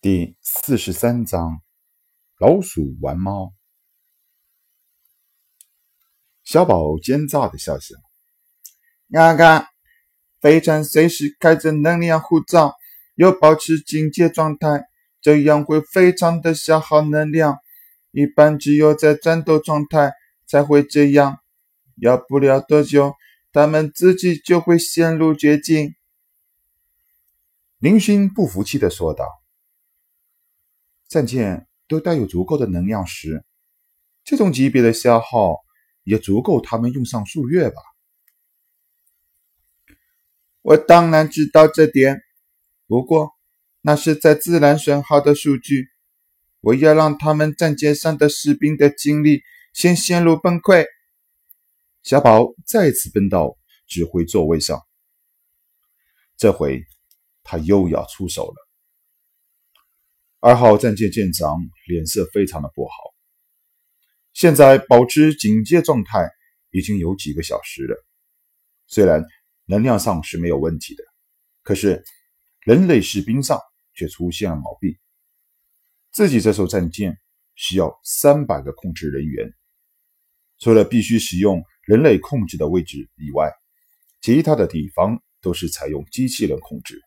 第四十三章：老鼠玩猫。小宝奸诈的笑笑：“嘎嘎，飞船随时开着能量护罩，又保持警戒状态，这样会非常的消耗能量。一般只有在战斗状态才会这样。要不了多久，他们自己就会陷入绝境。”林勋不服气的说道。战舰都带有足够的能量时，这种级别的消耗也足够他们用上数月吧？我当然知道这点，不过那是在自然损耗的数据。我要让他们战舰上的士兵的精力先陷入崩溃。小宝再次奔到指挥座位上，这回他又要出手了。二号战舰舰长脸色非常的不好。现在保持警戒状态已经有几个小时了，虽然能量上是没有问题的，可是人类士兵上却出现了毛病。自己这艘战舰需要三百个控制人员，除了必须使用人类控制的位置以外，其他的地方都是采用机器人控制。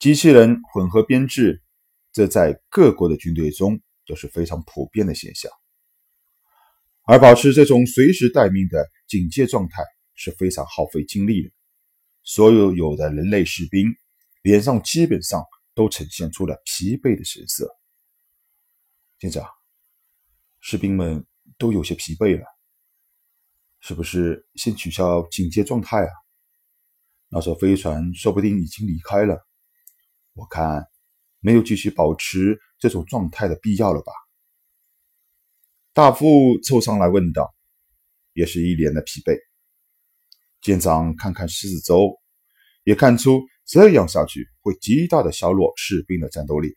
机器人混合编制，这在各国的军队中都是非常普遍的现象。而保持这种随时待命的警戒状态是非常耗费精力的。所有有的人类士兵脸上基本上都呈现出了疲惫的神色。舰长，士兵们都有些疲惫了，是不是先取消警戒状态啊？那艘飞船说不定已经离开了。我看没有继续保持这种状态的必要了吧？大副凑上来问道，也是一脸的疲惫。舰长看看四周，也看出这样下去会极大的削弱士兵的战斗力，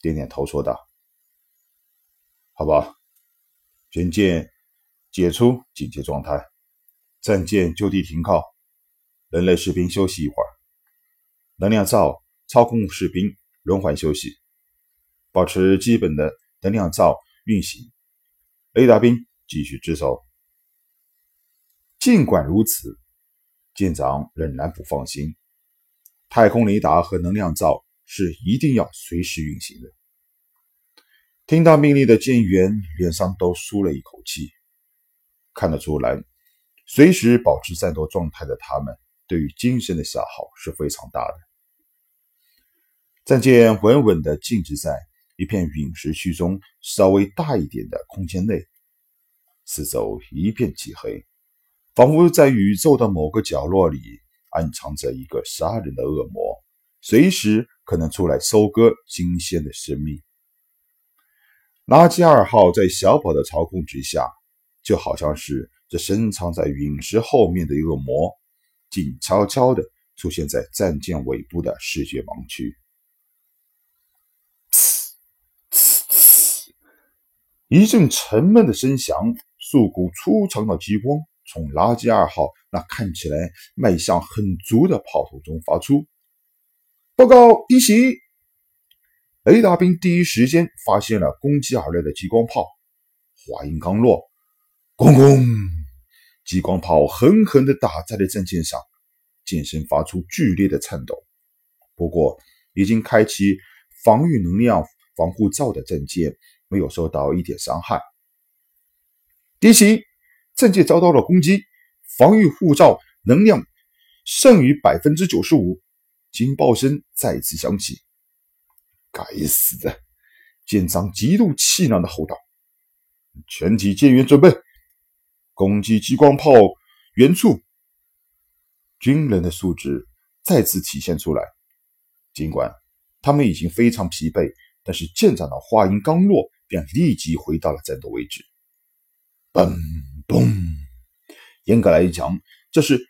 点点头说道：“好吧，全舰解除警戒状态，战舰就地停靠，人类士兵休息一会儿。”能量罩操控士兵轮换休息，保持基本的能量罩运行。雷达兵继续值守。尽管如此，舰长仍然不放心。太空雷达和能量罩是一定要随时运行的。听到命令的舰员脸上都舒了一口气，看得出来，随时保持战斗状态的他们，对于精神的消耗是非常大的。战舰稳稳地静止在一片陨石区中稍微大一点的空间内，四周一片漆黑，仿佛在宇宙的某个角落里暗藏着一个杀人的恶魔，随时可能出来收割新鲜的生命。垃圾二号在小宝的操控之下，就好像是这深藏在陨石后面的恶魔，静悄悄地出现在战舰尾部的视觉盲区。一阵沉闷的声响，数股粗长的激光从垃圾二号那看起来卖相很足的炮筒中发出。报告，一袭！雷达兵第一时间发现了攻击而来的激光炮。话音刚落，咣咣，激光炮狠狠地打在了战舰上，舰身发出剧烈的颤抖。不过，已经开启防御能量防护罩的战舰。没有受到一点伤害。敌袭，战舰遭到了攻击，防御护罩能量剩余百分之九十五。警报声再次响起。该死的！舰长极度气恼的吼道：“全体舰员准备，攻击激光炮原处！”军人的素质再次体现出来。尽管他们已经非常疲惫，但是舰长的话音刚落。便立即回到了战斗位置。嘣嘣！严格来讲，这是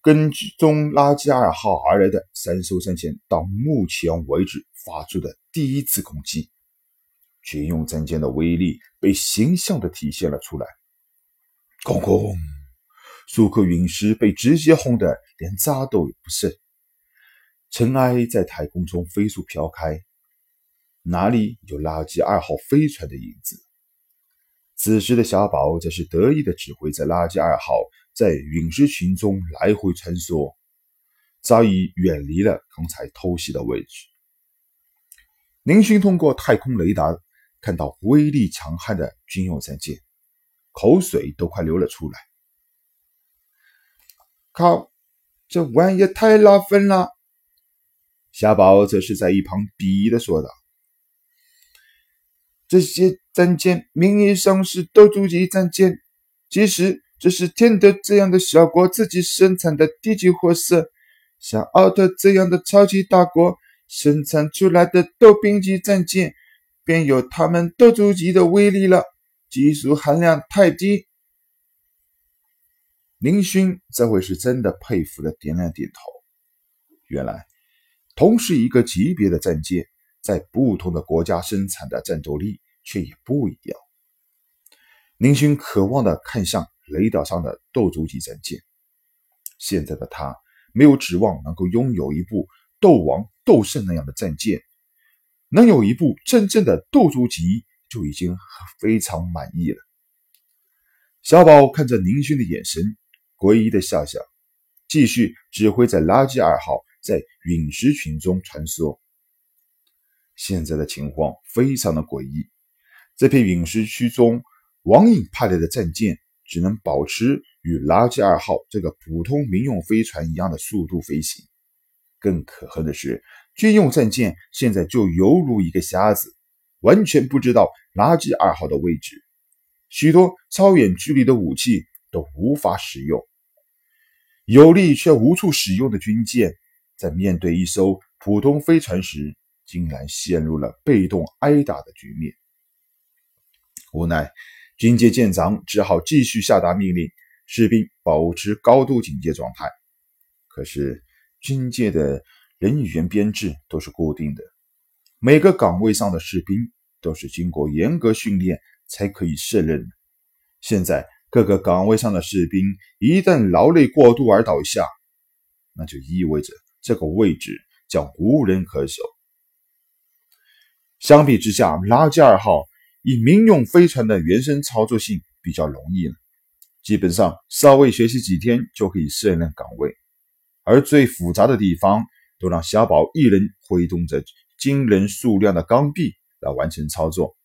跟踪垃圾二号而来的三艘战舰到目前为止发出的第一次攻击。军用战舰的威力被形象地体现了出来。轰轰，数颗陨石被直接轰得连渣都不剩。尘埃在太空中飞速飘开，哪里有垃圾二号飞船的影子？此时的小宝则是得意的指挥着垃圾二号在陨石群中来回穿梭，早已远离了刚才偷袭的位置。宁勋通过太空雷达看到威力强悍的军用战舰，口水都快流了出来。靠，这玩意太拉风了！小宝则是在一旁鄙夷的说道：“这些战舰名义上是斗族级战舰，其实这是天德这样的小国自己生产的低级货色。像奥特这样的超级大国生产出来的斗兵级战舰，便有他们斗族级的威力了。技术含量太低。”林勋这回是真的佩服的点了点头。原来，同是一个级别的战舰，在不同的国家生产的战斗力却也不一样。林勋渴望的看向雷岛上的斗族级战舰。现在的他没有指望能够拥有一部斗王、斗圣那样的战舰，能有一部真正的斗族级就已经非常满意了。小宝看着林勋的眼神。诡异的笑笑，继续指挥着垃圾二号在陨石群中穿梭。现在的情况非常的诡异，这片陨石区中，王颖派来的战舰只能保持与垃圾二号这个普通民用飞船一样的速度飞行。更可恨的是，军用战舰现在就犹如一个瞎子，完全不知道垃圾二号的位置，许多超远距离的武器都无法使用。有力却无处使用的军舰，在面对一艘普通飞船时，竟然陷入了被动挨打的局面。无奈，军界舰长只好继续下达命令，士兵保持高度警戒状态。可是，军界的人员编制都是固定的，每个岗位上的士兵都是经过严格训练才可以胜任。现在。各个岗位上的士兵一旦劳累过度而倒下，那就意味着这个位置将无人可守。相比之下，垃圾二号以民用飞船的原生操作性比较容易了，基本上稍微学习几天就可以胜任岗位。而最复杂的地方，都让小宝一人挥动着惊人数量的钢臂来完成操作，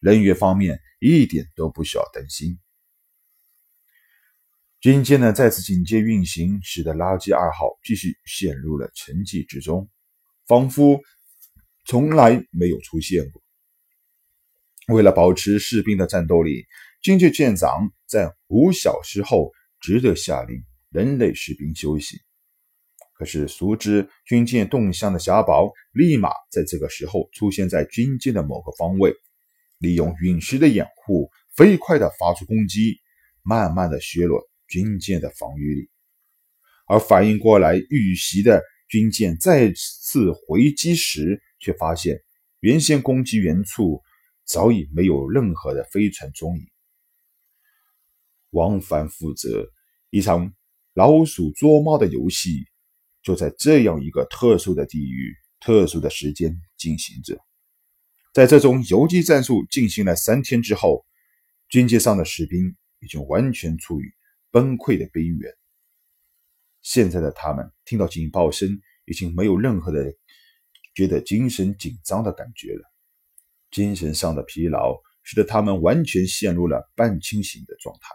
人员方面一点都不需要担心。军舰的再次警戒运行，使得垃圾二号继续陷入了沉寂之中，仿佛从来没有出现过。为了保持士兵的战斗力，军舰舰长在五小时后只得下令人类士兵休息。可是，熟知军舰动向的小宝立马在这个时候出现在军舰的某个方位，利用陨石的掩护，飞快地发出攻击，慢慢地削弱。军舰的防御力，而反应过来遇袭的军舰再次回击时，却发现原先攻击原处早已没有任何的飞船踪影。王凡负责一场老鼠捉猫的游戏，就在这样一个特殊的地域、特殊的时间进行着。在这种游击战术进行了三天之后，军舰上的士兵已经完全处于。崩溃的边缘。现在的他们听到警报声，已经没有任何的觉得精神紧张的感觉了。精神上的疲劳使得他们完全陷入了半清醒的状态。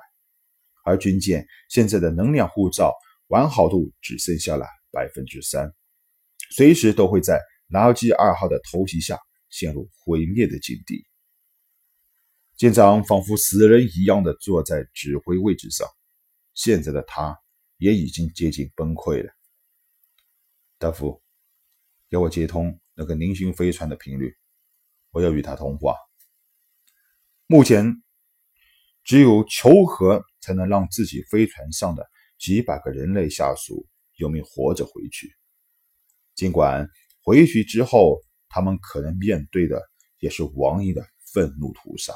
而军舰现在的能量护罩完好度只剩下了百分之三，随时都会在垃圾二号的偷袭下陷入毁灭的境地。舰长仿佛死人一样的坐在指挥位置上。现在的他也已经接近崩溃了。大夫，给我接通那个宁勋飞船的频率，我要与他通话。目前，只有求和才能让自己飞船上的几百个人类下属有命活着回去。尽管回去之后，他们可能面对的也是王毅的愤怒屠杀。